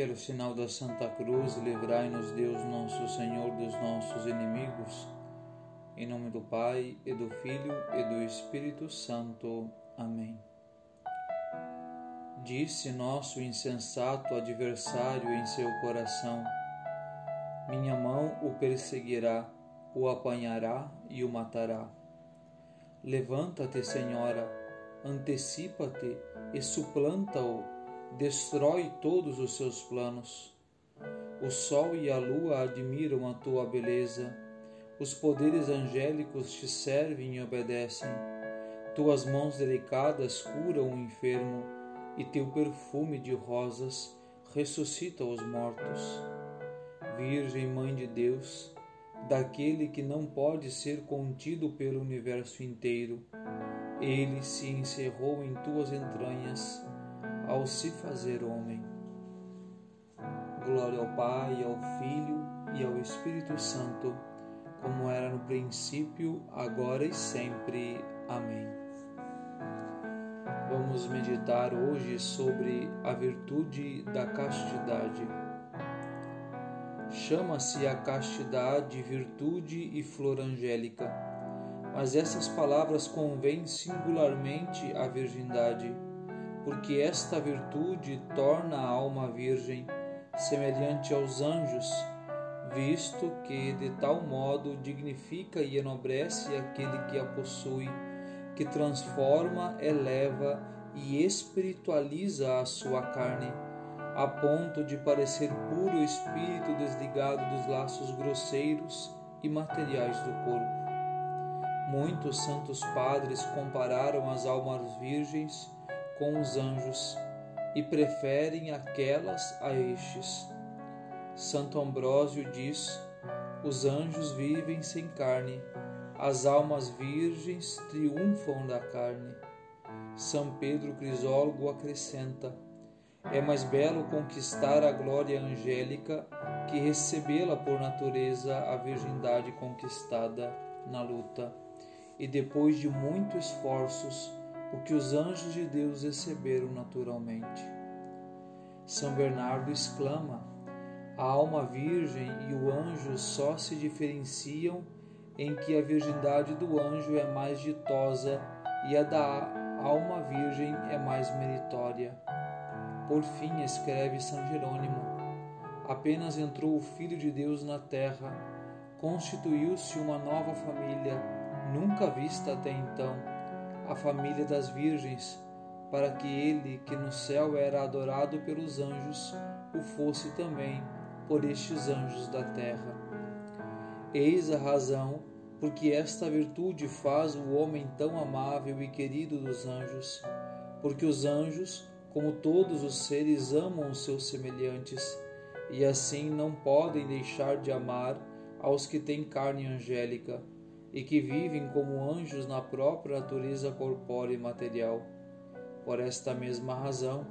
Pelo sinal da Santa Cruz, livrai-nos Deus nosso Senhor dos nossos inimigos. Em nome do Pai, e do Filho, e do Espírito Santo. Amém. Disse nosso insensato adversário em seu coração: Minha mão o perseguirá, o apanhará e o matará. Levanta-te, Senhora, antecipa-te e suplanta-o destrói todos os seus planos. O sol e a lua admiram a tua beleza, os poderes angélicos te servem e obedecem. Tuas mãos delicadas curam o enfermo, e teu perfume de rosas ressuscita os mortos. Virgem Mãe de Deus, daquele que não pode ser contido pelo universo inteiro, ele se encerrou em tuas entranhas ao se fazer homem. Glória ao Pai, ao Filho e ao Espírito Santo, como era no princípio, agora e sempre. Amém. Vamos meditar hoje sobre a virtude da castidade. Chama-se a castidade virtude e flor angélica, mas essas palavras convêm singularmente à virgindade porque esta virtude torna a alma virgem, semelhante aos anjos, visto que de tal modo dignifica e enobrece aquele que a possui, que transforma, eleva e espiritualiza a sua carne, a ponto de parecer puro espírito desligado dos laços grosseiros e materiais do corpo. Muitos santos padres compararam as almas virgens com os anjos e preferem aquelas a estes. Santo Ambrósio diz: os anjos vivem sem carne, as almas virgens triunfam da carne. São Pedro Crisólogo acrescenta: é mais belo conquistar a glória angélica que recebê-la por natureza a virgindade conquistada na luta. E depois de muitos esforços, o que os anjos de Deus receberam naturalmente. São Bernardo exclama: a alma virgem e o anjo só se diferenciam em que a virgindade do anjo é mais ditosa e a da alma virgem é mais meritória. Por fim, escreve São Jerônimo: apenas entrou o Filho de Deus na terra, constituiu-se uma nova família, nunca vista até então a família das virgens, para que ele, que no céu era adorado pelos anjos, o fosse também por estes anjos da terra. Eis a razão porque esta virtude faz o homem tão amável e querido dos anjos, porque os anjos, como todos os seres, amam os seus semelhantes, e assim não podem deixar de amar aos que têm carne angélica e que vivem como anjos na própria natureza corpórea e material. Por esta mesma razão,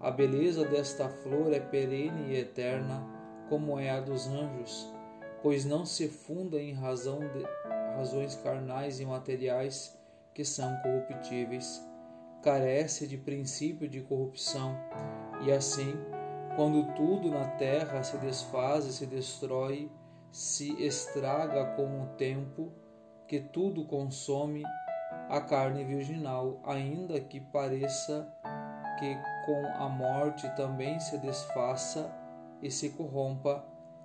a beleza desta flor é perene e eterna, como é a dos anjos, pois não se funda em razão de razões carnais e materiais que são corruptíveis, carece de princípio de corrupção, e assim, quando tudo na terra se desfaz e se destrói, se estraga com o tempo, que tudo consome a carne virginal, ainda que pareça que com a morte também se desfaça e se corrompa,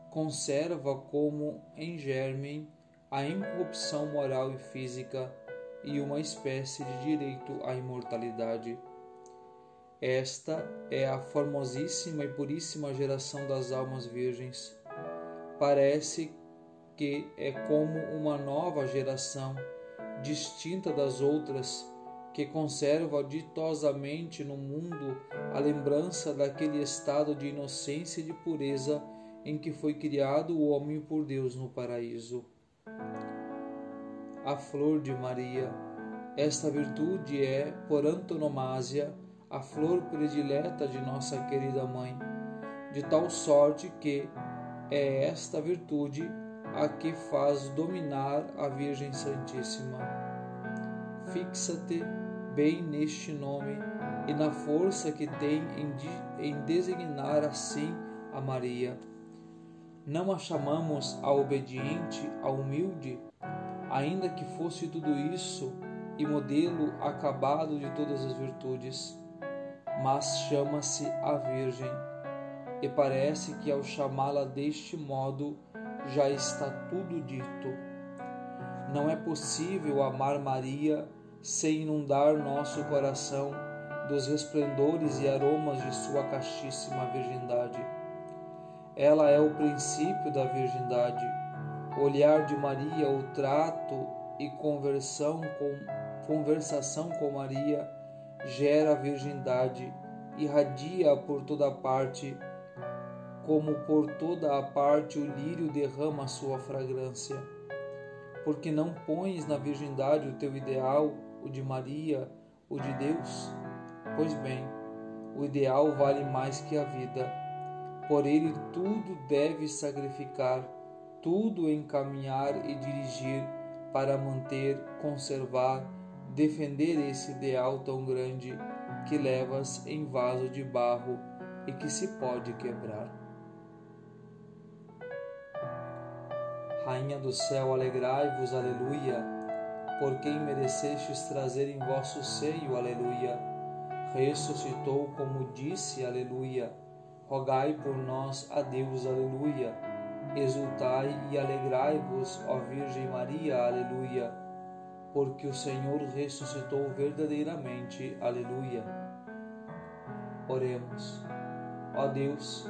conserva como em germen a incorrupção moral e física e uma espécie de direito à imortalidade. Esta é a formosíssima e puríssima geração das almas virgens. Parece que é como uma nova geração, distinta das outras, que conserva ditosamente no mundo a lembrança daquele estado de inocência e de pureza em que foi criado o homem por Deus no paraíso. A flor de Maria. Esta virtude é, por antonomasia, a flor predileta de nossa querida mãe, de tal sorte que é esta virtude a que faz dominar a Virgem Santíssima. Fixa-te bem neste nome e na força que tem em, em designar assim a Maria. Não a chamamos a obediente, a humilde, ainda que fosse tudo isso e modelo acabado de todas as virtudes, mas chama-se a Virgem, e parece que ao chamá-la deste modo já está tudo dito. Não é possível amar Maria sem inundar nosso coração dos resplendores e aromas de sua castíssima virgindade. Ela é o princípio da virgindade. O olhar de Maria, o trato e conversão com, conversação com Maria gera a virgindade, irradia por toda parte, como por toda a parte o lírio derrama sua fragrância. Porque não pões na virgindade o teu ideal, o de Maria, o de Deus? Pois bem, o ideal vale mais que a vida. Por ele tudo deve sacrificar, tudo encaminhar e dirigir para manter, conservar, defender esse ideal tão grande que levas em vaso de barro e que se pode quebrar. Rainha do céu, alegrai-vos, aleluia, por quem merecestes trazer em vosso seio, aleluia. Ressuscitou como disse, aleluia. Rogai por nós a Deus, aleluia. Exultai e alegrai-vos, ó Virgem Maria, aleluia porque o Senhor ressuscitou verdadeiramente. Aleluia. Oremos. Ó Deus,